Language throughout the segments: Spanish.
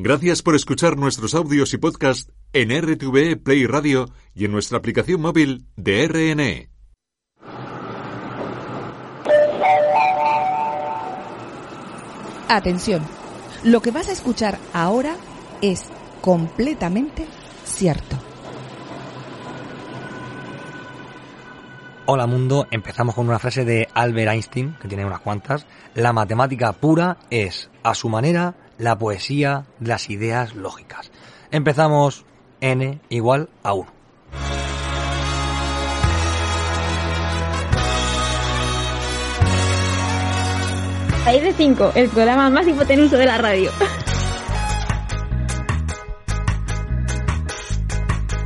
Gracias por escuchar nuestros audios y podcast en RTV Play Radio y en nuestra aplicación móvil de RNE. Atención, lo que vas a escuchar ahora es completamente cierto. Hola mundo, empezamos con una frase de Albert Einstein, que tiene unas cuantas. La matemática pura es, a su manera, la poesía de las ideas lógicas. Empezamos n igual a 1. Ahí de 5, el programa más hipotenuso de la radio.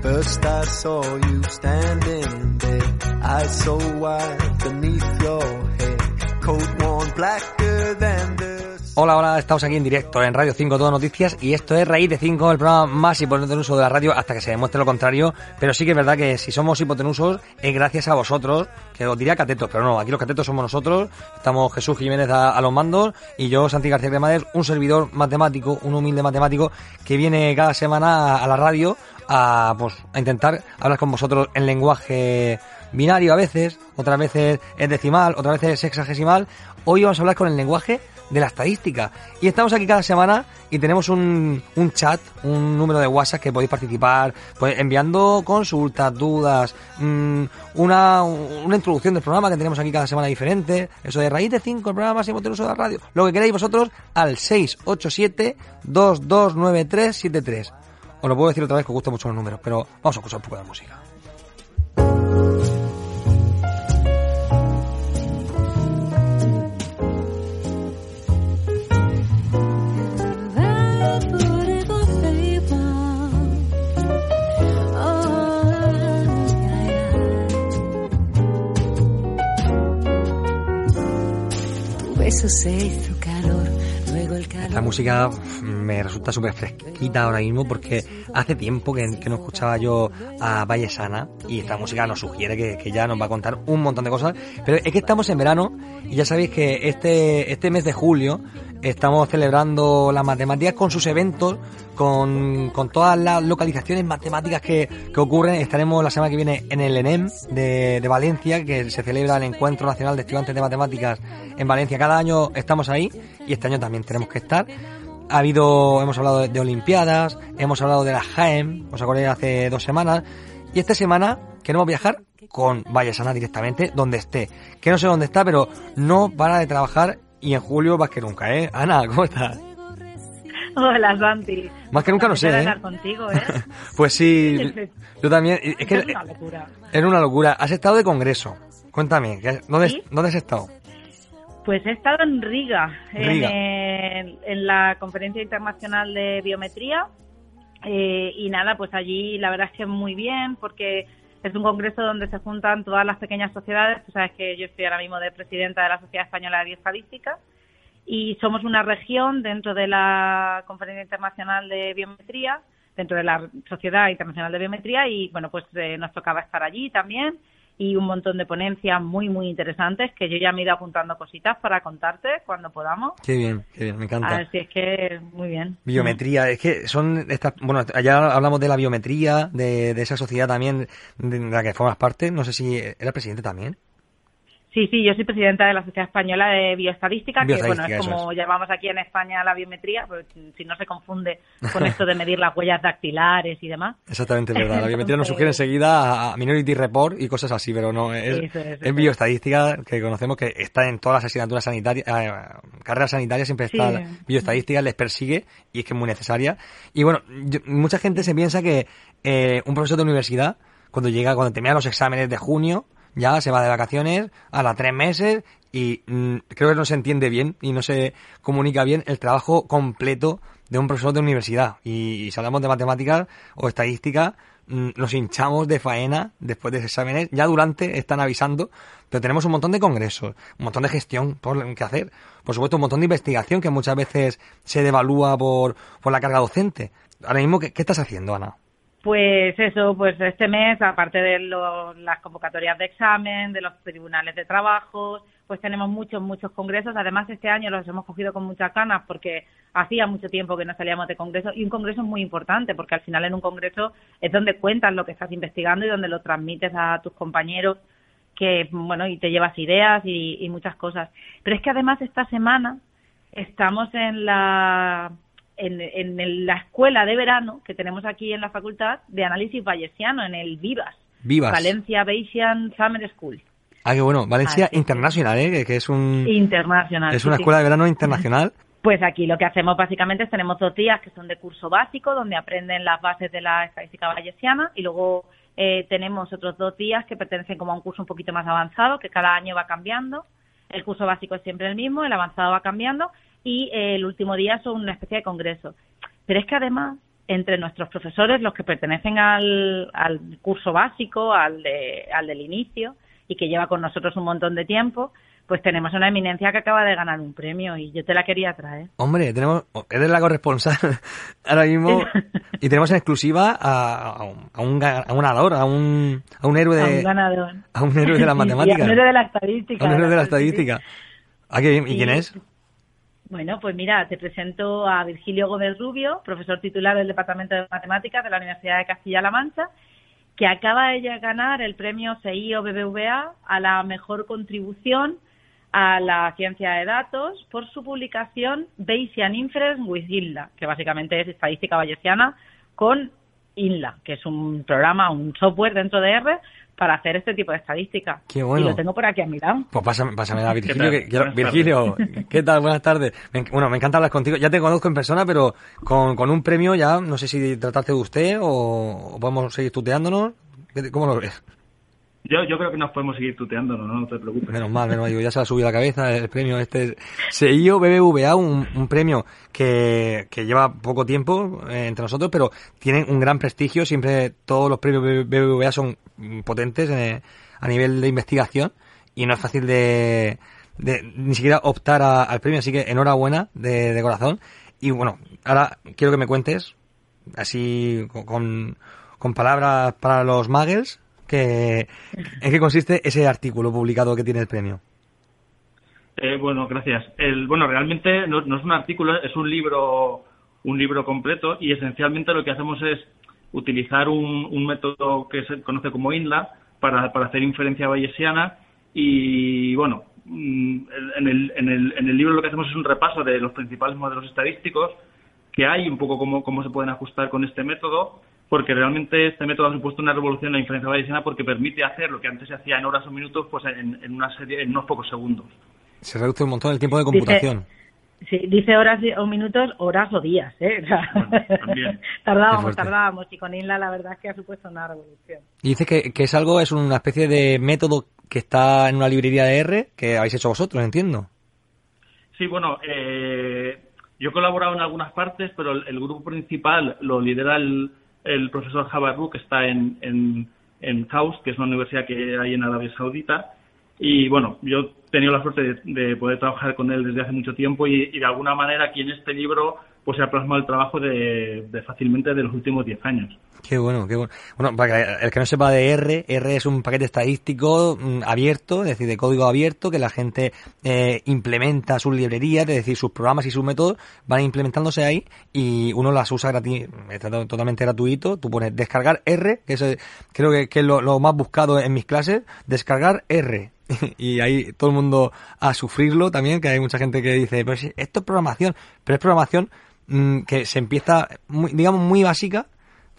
First I saw you standing there, eyes so wide beneath your head, coat worn blacker than the Hola, hola, estamos aquí en directo en Radio 5 Todo Noticias y esto es Raíz de 5, el programa más hipotenuso de la radio hasta que se demuestre lo contrario, pero sí que es verdad que si somos hipotenusos es gracias a vosotros, que os diría catetos, pero no, aquí los catetos somos nosotros, estamos Jesús Jiménez a, los mandos y yo, Santi García Cremades, un servidor matemático, un humilde matemático que viene cada semana a, la radio a, pues, a intentar hablar con vosotros en lenguaje binario a veces, otras veces es decimal, otras veces es sexagesimal. Hoy vamos a hablar con el lenguaje de la estadística. Y estamos aquí cada semana y tenemos un, un chat, un número de WhatsApp que podéis participar, pues enviando consultas, dudas, mmm, una, una introducción del programa que tenemos aquí cada semana diferente, eso de raíz de 5, el programa más uso de la radio, lo que queráis vosotros al 687-229373. Os lo puedo decir otra vez que os gustan mucho los números, pero vamos a escuchar un poco de música. Esta música me resulta súper fresquita ahora mismo porque hace tiempo que, no escuchaba yo a Valle Sana y esta música nos sugiere que, que, ya nos va a contar un montón de cosas. Pero es que estamos en verano y ya sabéis que este, este mes de julio estamos celebrando las matemáticas con sus eventos, con, con todas las localizaciones matemáticas que, que, ocurren. Estaremos la semana que viene en el ENEM de, de, Valencia, que se celebra el Encuentro Nacional de Estudiantes de Matemáticas en Valencia. Cada año estamos ahí y este año también tenemos que estar. Ha habido, hemos hablado de, Olimpiadas, hemos hablado de la JAEM, os acordáis hace dos semanas, y esta semana queremos viajar con Vallesana directamente, donde esté. Que no sé dónde está, pero no para de trabajar y en julio más que nunca, ¿eh? Ana, ¿cómo estás? Hola, Santi. Más que nunca no sé, ¿eh? contigo, ¿eh? pues sí, yo también. Es, que, una locura. Era una locura. Has estado de congreso. Cuéntame, ¿dónde, ¿dónde has estado? Pues he estado en Riga, En, en, la Conferencia Internacional de Biometría. Eh, y nada, pues allí la verdad es que muy bien, porque es un congreso donde se juntan todas las pequeñas sociedades. Tú sabes que yo estoy ahora mismo de presidenta de la Sociedad Española de Bioestadística y somos una región dentro de la Conferencia Internacional de Biometría, dentro de la Sociedad Internacional de Biometría y bueno, pues eh, nos tocaba estar allí también y un montón de ponencias muy, muy interesantes que yo ya me he ido apuntando cositas para contarte cuando podamos. Qué bien, qué bien, me encanta. Así es que muy bien. Biometría, es que son estas, bueno, allá hablamos de la biometría, de, de esa sociedad también de la que formas parte, no sé si era presidente también. Sí, sí, yo soy presidenta de la Sociedad Española de Bioestadística, que bueno, es como llamamos aquí en España la biometría, pues, si no se confunde con esto de medir las huellas dactilares y demás. Exactamente, verdad. La biometría nos sugiere enseguida a Minority Report y cosas así, pero no, es, bioestadística que conocemos que está en todas las asignaturas sanitarias, eh, carreras sanitarias, siempre está bioestadística, les persigue y es que es muy necesaria. Y bueno, mucha gente se piensa que eh, un profesor de universidad, cuando llega, cuando termina los exámenes de junio, ya se va de vacaciones a las tres meses y mm, creo que no se entiende bien y no se comunica bien el trabajo completo de un profesor de universidad. Y, si hablamos de matemáticas o estadística, mm, nos hinchamos de faena después de ese exámenes. Ya durante están avisando, pero tenemos un montón de congresos, un montón de gestión por que hacer. Por supuesto, un montón de investigación que muchas veces se devalúa por, por la carga docente. Ahora mismo, ¿qué, qué estás haciendo, Ana? Pues eso, pues este mes, aparte de las convocatorias de examen, de los tribunales de trabajo, pues tenemos muchos, muchos congresos. Además, este año los hemos cogido con muchas ganas porque hacía mucho tiempo que no salíamos de congreso y un congreso es muy importante porque al final en un congreso es donde cuentas lo que estás investigando y donde lo transmites a tus compañeros que, bueno, y te llevas ideas y, y muchas cosas. Pero es que además esta semana estamos en la en, la escuela de verano que tenemos aquí en la facultad de análisis bayesiano, en el Vivas. Vivas. Valencia Bayesian Summer School. Ah, qué bueno. Valencia Internacional, ¿eh? Que es un... Internacional. Es una escuela de verano internacional. Pues aquí lo que hacemos básicamente es tenemos dos días que son de curso básico, donde aprenden las bases de la estadística bayesiana, y luego eh, tenemos otros dos días que pertenecen como a un curso un poquito más avanzado, que cada año va cambiando. El curso básico es siempre el mismo, el avanzado va cambiando, y eh, el último día son una especie de congreso. Pero es que además, entre nuestros profesores, los que pertenecen al, al curso básico, al, de, al del inicio, y que lleva con nosotros un montón de tiempo, pues tenemos una eminencia que acaba de ganar un premio y yo te la quería traer. Hombre, tenemos, eres la corresponsal ahora mismo y tenemos en exclusiva a, a, un, a un ganador, a un, a un héroe de... A un ganador. A un héroe de las matemáticas. a un héroe de la estadística. A un héroe de la estadística. ¿A qué, ¿Y quién es? Bueno, pues mira, te presento a Virgilio Gómez Rubio, profesor titular del Departamento de Matemáticas de la Universidad de Castilla-La Mancha, que acaba de ganar el premio CIO BBVA a la mejor contribución a la ciencia de datos por su publicación Bayesian Inference with INLA, que básicamente es estadística bayesiana con INLA, que es un programa, un software dentro de R para hacer este tipo de estadística. Qué bueno. Y lo tengo por aquí a mi lado. Pues pásame, pásame a Virgilio. Que, Virgilio, ¿qué tal? Buenas tardes. bueno, me encanta hablar contigo. Ya te conozco en persona, pero con, con un premio ya, no sé si tratarte de usted o, o podemos seguir tuteándonos. ¿Cómo lo ves? Yo, yo creo que nos podemos seguir tuteando, ¿no? No te preocupes. Menos mal, menos mal. Ya se ha subido la cabeza el premio este. SEIO BBVA, un, un premio que, que lleva poco tiempo eh, entre nosotros, pero tiene un gran prestigio. Siempre todos los premios BBVA son potentes eh, a nivel de investigación y no es fácil de, de ni siquiera optar al premio. Así que enhorabuena de, de corazón. Y bueno, ahora quiero que me cuentes, así con, con palabras para los muggles, ¿En qué consiste ese artículo publicado que tiene el premio? Eh, bueno, gracias. El, bueno, realmente no, es un artículo, es un libro, un libro completo y esencialmente lo que hacemos es utilizar un, método que se conoce como INLA para, hacer inferencia bayesiana y bueno, mm, en el, en, el, en el libro lo que hacemos es un repaso de los principales modelos estadísticos que hay, un poco cómo, cómo se pueden ajustar con este método porque realmente este método ha supuesto una revolución en la inferencia bayesiana porque permite hacer lo que antes se hacía en horas o minutos, pues en, una serie, en unos pocos segundos. Se reduce un montón el tiempo de computación. sí, dice horas o minutos, horas o días, ¿eh? tardábamos, tardábamos, y con INLA la verdad es que ha supuesto una revolución. Y dice que, que es algo, es una especie de método que está en una librería de R que habéis hecho vosotros, entiendo. Sí, bueno, eh, yo he colaborado en algunas partes, pero el grupo principal lo lidera el, el profesor Jabarru, que está en, en, en que es una universidad que hay en Arabia Saudita. Y bueno, yo he tenido la suerte de, poder trabajar con él desde hace mucho tiempo y, y, de alguna manera aquí en este libro pues se ha plasmado el trabajo de, de fácilmente de los últimos 10 años. Qué bueno, qué bueno. Bueno, para el que no sepa de R, R es un paquete estadístico mm, abierto, es decir, de código abierto, que la gente eh, implementa sus librerías, es decir, sus programas y sus métodos van implementándose ahí y uno las usa gratis, totalmente gratuito. Tú pones descargar R, que es, creo que, es lo, más buscado en mis clases, descargar R y ahí todo el mundo a sufrirlo también, que hay mucha gente que dice, pues esto es programación, pero es programación mm, que se empieza, muy, digamos, muy básica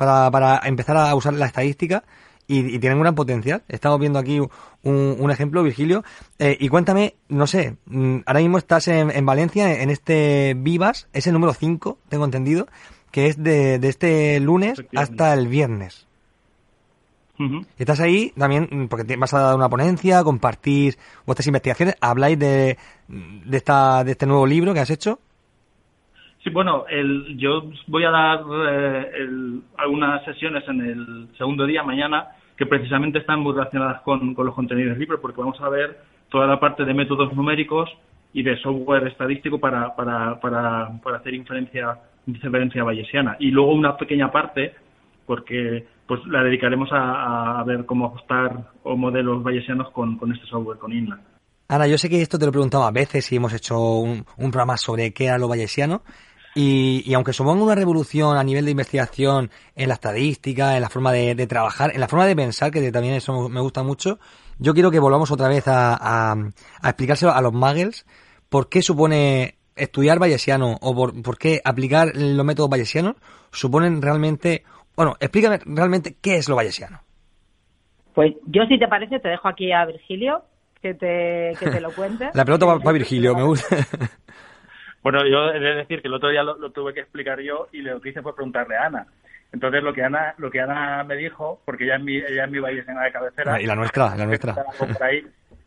para, para empezar a usar la estadística y, tienen un gran potencial. Estamos viendo aquí un, ejemplo, Virgilio. Eh, y cuéntame, no sé, mm, ahora mismo estás en, Valencia, en este Vivas, es el número 5, tengo entendido, que es de, de este lunes hasta el viernes. Estás ahí también mm, porque vas a dar una ponencia, compartís vuestras investigaciones, habláis de, de, esta, de este nuevo libro que has hecho. Sí, bueno, el, yo voy a dar eh, algunas sesiones en el segundo día, mañana, que precisamente están muy relacionadas con, los contenidos libres, porque vamos a ver toda la parte de métodos numéricos y de software estadístico para, para, para, para hacer inferencia, inferencia bayesiana. Y luego una pequeña parte, porque pues la dedicaremos a, ver cómo ajustar o modelos bayesianos con, con este software, con Inland. Ana, yo sé que esto te lo he preguntado a veces y hemos hecho un, un programa sobre qué era lo bayesiano, y, aunque suponga una revolución a nivel de investigación en la estadística, en la forma de, trabajar, en la forma de pensar, que también eso me gusta mucho, yo quiero que volvamos otra vez a, a, explicárselo a los muggles por qué supone estudiar bayesiano o por, qué aplicar los métodos bayesianos suponen realmente... Bueno, explícame realmente qué es lo bayesiano. Pues yo, si te parece, te dejo aquí a Virgilio que te, que te lo cuente. La pelota va para Virgilio, me gusta. Bueno, yo he de decir que el otro día lo, tuve que explicar yo y lo que hice fue preguntarle a Ana. Entonces lo que Ana, lo que Ana me dijo, porque ella es mi, ella es mi de cabecera. Ah, y la nuestra, la nuestra.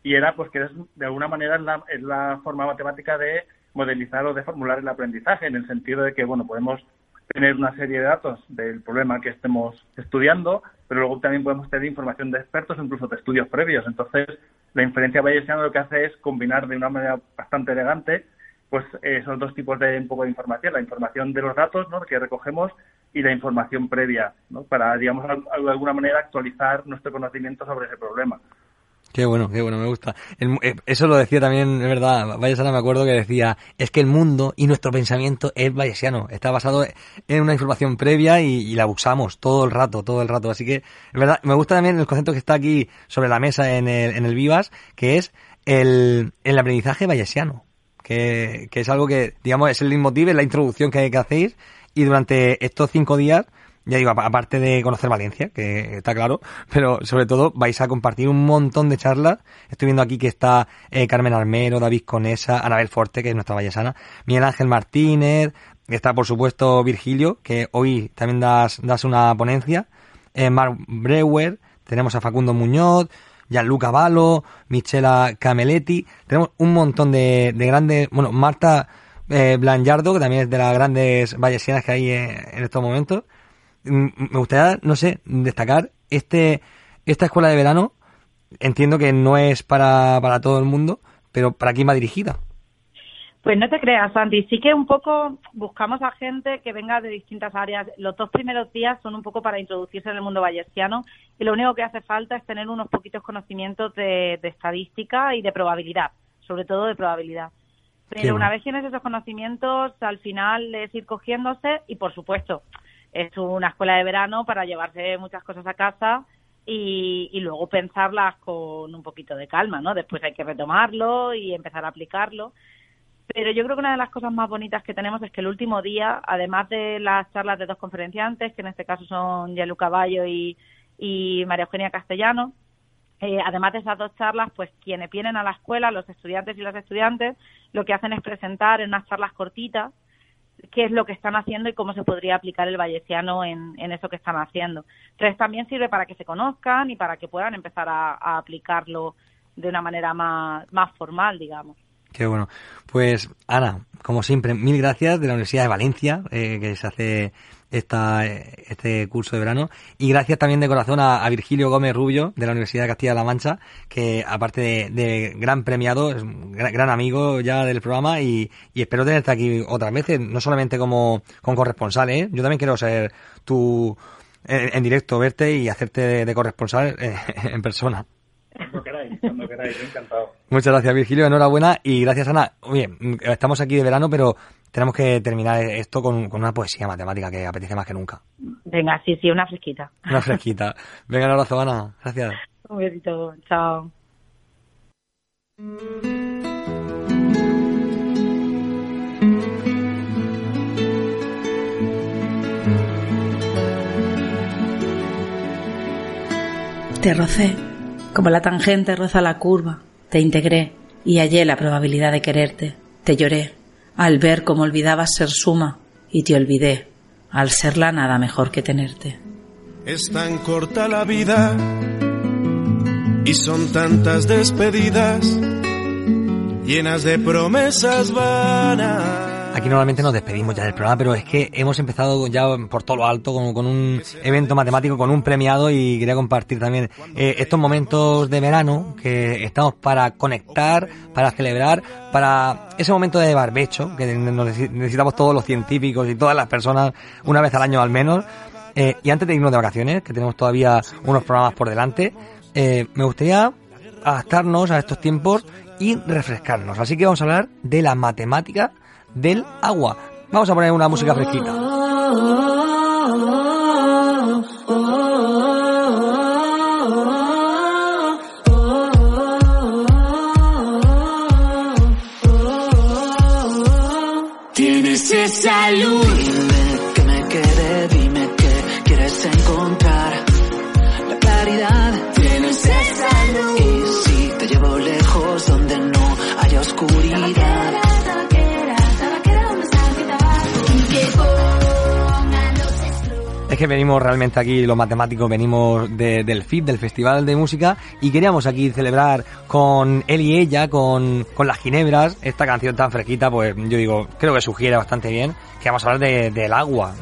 y era pues que es, de alguna manera es la, es la forma matemática de modelizar o de formular el aprendizaje, en el sentido de que, bueno, podemos tener una serie de datos del problema que estemos estudiando, pero luego también podemos tener información de expertos, incluso de estudios previos. Entonces, la inferencia bayesiana lo que hace es combinar de una manera bastante elegante pues eh, son dos tipos de un poco de información, la información de los datos ¿no? que recogemos y la información previa, ¿no? para, digamos, de alguna manera actualizar nuestro conocimiento sobre ese problema. Qué bueno, qué bueno, me gusta. Eh, eso lo decía también, es verdad, Bayesiana me acuerdo que decía, es que el mundo y nuestro pensamiento es bayesiano, está basado en una información previa y, la usamos todo el rato, todo el rato. Así que, es verdad, me gusta también el concepto que está aquí sobre la mesa en el, en el Vivas, que es el, el aprendizaje bayesiano que, es algo que, digamos, es el leitmotiv, es la introducción que, que hacéis y durante estos cinco días ya digo, aparte de conocer Valencia, que está claro, pero sobre todo vais a compartir un montón de charlas. Estoy viendo aquí que está eh, Carmen Armero, David Conesa, Anabel Forte, que es nuestra vallesana, Miguel Ángel Martínez, está por supuesto Virgilio, que hoy también das, das una ponencia, eh, Mark Breuer, tenemos a Facundo Muñoz, Gianluca Valo, Michela Cameletti, tenemos un montón de, grandes, bueno, Marta eh, Blanjardo, que también es de las grandes vallesianas que hay en, estos momentos. Mm, me gustaría, no sé, destacar este esta escuela de verano. Entiendo que no es para, para todo el mundo, pero ¿para quién va dirigida? Pues no te creas, Santi. Sí que un poco buscamos a gente que venga de distintas áreas. Los dos primeros días son un poco para introducirse en el mundo bayesiano y lo único que hace falta es tener unos poquitos conocimientos de, estadística y de probabilidad, sobre todo de probabilidad. Pero una vez tienes esos conocimientos, al final es ir cogiéndose y, por supuesto, es una escuela de verano para llevarse muchas cosas a casa y, y, luego pensarlas con un poquito de calma, ¿no? Después hay que retomarlo y empezar a aplicarlo. Pero yo creo que una de las cosas más bonitas que tenemos es que el último día, además de las charlas de dos conferenciantes, que en este caso son Yalu Caballo y, María Eugenia Castellano, eh, además de esas dos charlas, pues quienes vienen a la escuela, los estudiantes y las estudiantes, lo que hacen es presentar en unas charlas cortitas qué es lo que están haciendo y cómo se podría aplicar el vallesiano en, en eso que están haciendo. Entonces también sirve para que se conozcan y para que puedan empezar a, a aplicarlo de una manera más, más formal, digamos. Qué bueno. Pues Ana, como siempre, mil gracias de la Universidad de Valencia, eh, que se hace esta, este curso de verano. Y gracias también de corazón a, Virgilio Gómez Rubio, de la Universidad de Castilla-La Mancha, que aparte de, gran premiado, es un gran, amigo ya del programa y, espero tenerte aquí otras veces, no solamente como, corresponsal, ¿eh? Yo también quiero ser tu, en, directo, verte y hacerte de, corresponsal eh, en persona. Cuando queráis, cuando queráis, encantado. Muchas gracias, Virgilio, enhorabuena y gracias, Ana. Oye, estamos aquí de verano, pero tenemos que terminar esto con, una poesía matemática que apetece más que nunca. Venga, sí, sí, una fresquita. Una fresquita. Venga, un abrazo, Ana. Gracias. Un besito. Chao. Te rocé como la tangente roza la curva, te integré y hallé la probabilidad de quererte. Te lloré al ver cómo olvidabas ser suma y te olvidé al serla nada mejor que tenerte. Es tan corta la vida y son tantas despedidas llenas de promesas vanas Aquí normalmente nos despedimos ya del programa, pero es que hemos empezado ya por todo lo alto con, un evento matemático, con un premiado y quería compartir también eh, estos momentos de verano que estamos para conectar, para celebrar, para ese momento de barbecho que necesitamos todos los científicos y todas las personas una vez al año al menos. Eh, y antes de irnos de vacaciones, que tenemos todavía unos programas por delante, eh, me gustaría adaptarnos a estos tiempos y refrescarnos. Así que vamos a hablar de la matemática del agua. Vamos a poner una música fresquita. Realmente aquí, los matemáticos, venimos del FIP, del Festival de Música, y queríamos aquí celebrar con él y ella, con, con las ginebras, esta canción tan fresquita, pues yo digo, creo que sugiere bastante bien, que vamos a hablar de, del agua.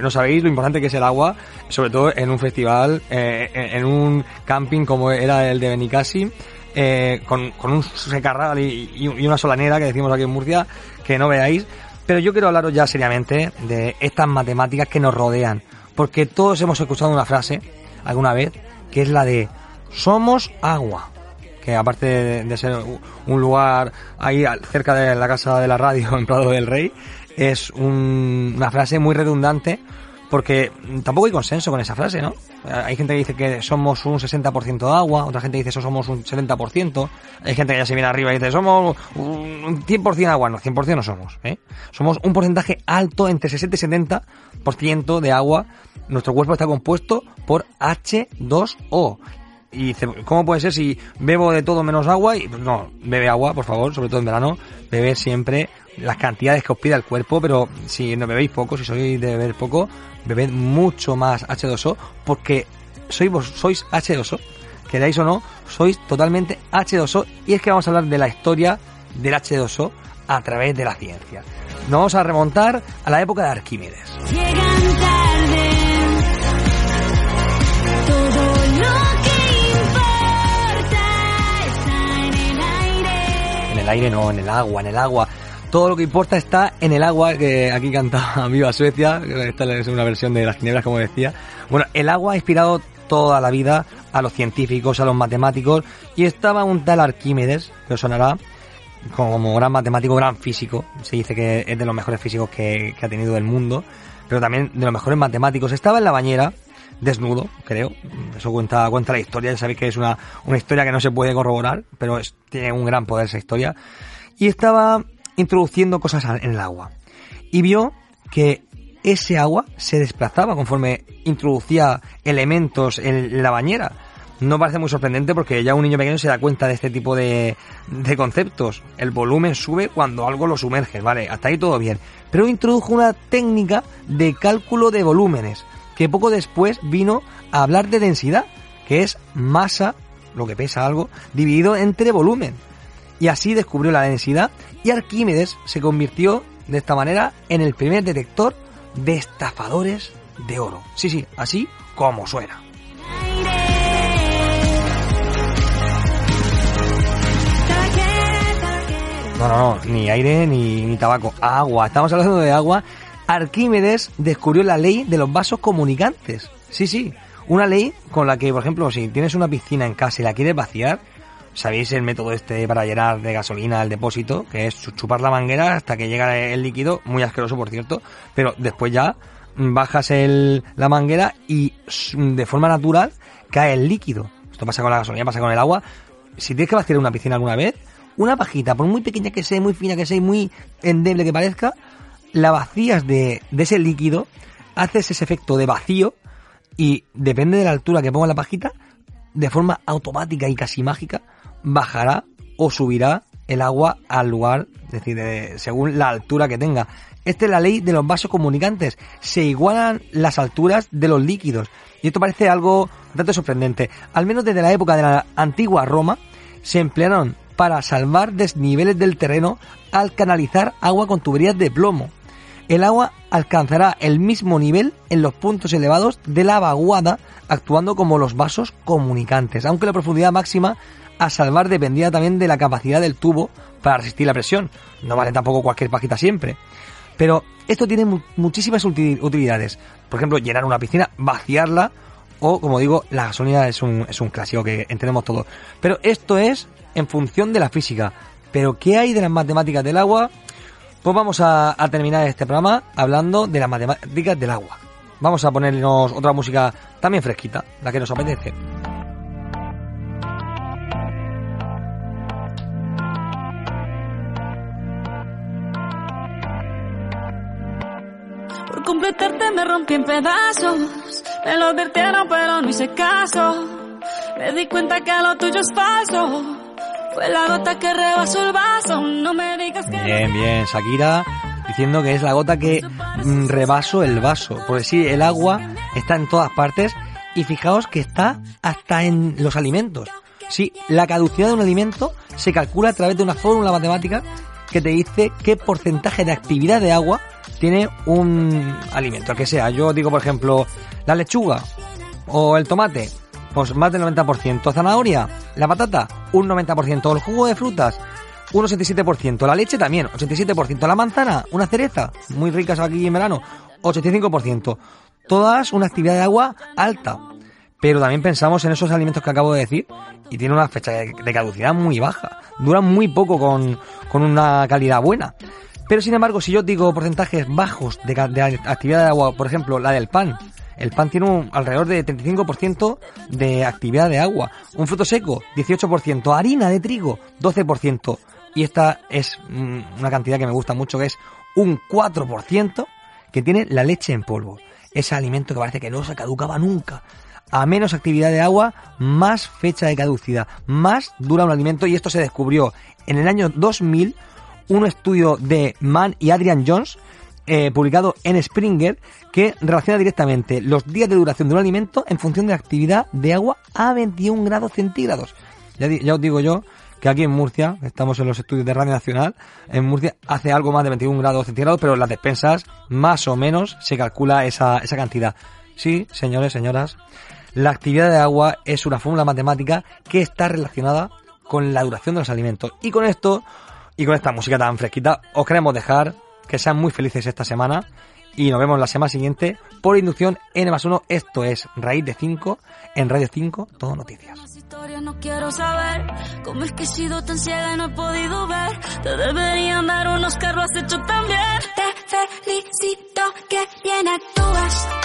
No sabéis lo importante que es el agua, sobre todo en un festival, eh, en un camping como era el de Benicassi, eh, con, un secarral y una solanera que decimos aquí en Murcia, que no veáis. Pero yo quiero hablaros ya seriamente de estas matemáticas que nos rodean porque todos hemos escuchado una frase alguna vez que es la de somos agua que aparte de, ser un lugar ahí cerca de la casa de la radio en Prado del Rey es una frase muy redundante porque tampoco hay consenso con esa frase, ¿no? Hay gente que dice que somos un 60% de agua, otra gente dice que somos un 70%, hay gente que ya se viene arriba y dice somos un 100% agua, no, 100% no somos, ¿eh? Somos un porcentaje alto, entre 60 y 70% de agua. Nuestro cuerpo está compuesto por H2O. Y dice, ¿cómo puede ser si bebo de todo menos agua? Y no, bebe agua, por favor, sobre todo en verano, bebe siempre las cantidades que os pida el cuerpo, pero si no bebéis poco, si sois de beber poco, bebed mucho más H2O, porque sois sois H2O, queráis o no, sois totalmente H2O, y es que vamos a hablar de la historia del H2O a través de la ciencia. Nos vamos a remontar a la época de Arquímedes. En el aire no, en el agua, en el agua todo lo que importa está en el agua, que aquí canta Viva Suecia, esta es una versión de las ginebras, como decía. Bueno, el agua ha inspirado toda la vida a los científicos, a los matemáticos, y estaba un tal Arquímedes, que os sonará, como gran matemático, gran físico, se dice que es de los mejores físicos que, ha tenido el mundo, pero también de los mejores matemáticos. Estaba en la bañera, desnudo, creo. Eso cuenta, cuenta la historia. Ya sabéis que es una, una historia que no se puede corroborar, pero tiene un gran poder esa historia. Y estaba introduciendo cosas en el agua. Y vio que ese agua se desplazaba conforme introducía elementos en la bañera. No parece muy sorprendente porque ya un niño pequeño se da cuenta de este tipo de, de conceptos. El volumen sube cuando algo lo sumerge, ¿vale? Hasta ahí todo bien. Pero introdujo una técnica de cálculo de volúmenes, que poco después vino a hablar de densidad, que es masa, lo que pesa algo, dividido entre volumen y así descubrió la densidad y Arquímedes se convirtió de esta manera en el primer detector de estafadores de oro. Sí, sí, así como suena. No, no, no, ni aire ni, ni tabaco, agua. Estamos hablando de agua. Arquímedes descubrió la ley de los vasos comunicantes. Sí, sí, una ley con la que, por ejemplo, si tienes una piscina en casa y la quieres vaciar, ¿Sabéis el método este para llenar de gasolina el depósito? Que es chupar la manguera hasta que llega el líquido, muy asqueroso por cierto, pero después ya bajas el, la manguera y de forma natural cae el líquido. Esto pasa con la gasolina, pasa con el agua. Si tienes que vaciar una piscina alguna vez, una pajita, por muy pequeña que sea, muy fina que sea y muy endeble que parezca, la vacías de, de ese líquido, haces ese efecto de vacío y depende de la altura que ponga la pajita, de forma automática y casi mágica, bajará o subirá el agua al lugar, es decir, según la altura que tenga. Esta es la ley de los vasos comunicantes. Se igualan las alturas de los líquidos. Y esto parece algo bastante sorprendente. Al menos desde la época de la antigua Roma, se emplearon para salvar desniveles del terreno al canalizar agua con tuberías de plomo. El agua alcanzará el mismo nivel en los puntos elevados de la vaguada, actuando como los vasos comunicantes, aunque la profundidad máxima a salvar dependía también de la capacidad del tubo para resistir la presión. No vale tampoco cualquier pajita siempre. Pero esto tiene muchísimas utilidades. Por ejemplo, llenar una piscina, vaciarla o, como digo, la gasolina es un, es un clásico que entendemos todos. Pero esto es en función de la física. Pero ¿qué hay de las matemáticas del agua? Pues vamos a, a terminar este programa hablando de las matemáticas del agua. Vamos a ponernos otra música también fresquita, la que nos apetece. completarte me rompí en pedazos. Me lo advirtieron pero no hice caso. Me di cuenta que lo tuyo es falso. Fue la gota que rebasó el vaso. No me digas que... Bien, bien, Shakira diciendo que es la gota que mm, rebasó el vaso. Porque sí, el agua está en todas partes y fijaos que está hasta en los alimentos. Sí, la caducidad de un alimento se calcula a través de una fórmula matemática que te dice qué porcentaje de actividad de agua tiene un alimento, el que sea. Yo digo, por ejemplo, la lechuga o el tomate, pues más del 90%. Zanahoria, la patata, un 90%. El jugo de frutas, un 87%. La leche también, 87%. La manzana, una cereza, muy ricas aquí en verano, 85%. Todas una actividad de agua alta. Pero también pensamos en esos alimentos que acabo de decir y tiene una fecha de caducidad muy baja. Duran muy poco con, con una calidad buena. Pero sin embargo, si yo digo porcentajes bajos de, actividad de agua, por ejemplo, la del pan, el pan tiene un, alrededor de 35% de actividad de agua. Un fruto seco, 18%. Harina de trigo, 12%. Y esta es mm, una cantidad que me gusta mucho, que es un 4% que tiene la leche en polvo. Ese alimento que parece que no se caducaba nunca. A menos actividad de agua, más fecha de caducidad, más dura un alimento y esto se descubrió en el año 2000 un estudio de Mann y Adrian Jones, eh, publicado en Springer, que relaciona directamente los días de duración de un alimento en función de la actividad de agua a 21 grados centígrados. Ya, os digo yo que aquí en Murcia, estamos en los estudios de Radio Nacional, en Murcia hace algo más de 21 grados centígrados, pero las despensas más o menos se calcula esa, esa cantidad. Sí, señores, señoras, la actividad de agua es una fórmula matemática que está relacionada con la duración de los alimentos. Y con esto y con esta música tan fresquita, os queremos dejar que sean muy felices esta semana y nos vemos la semana siguiente por inducción N más 1. Esto es Raíz de 5 en Radio 5, todo noticias. Es.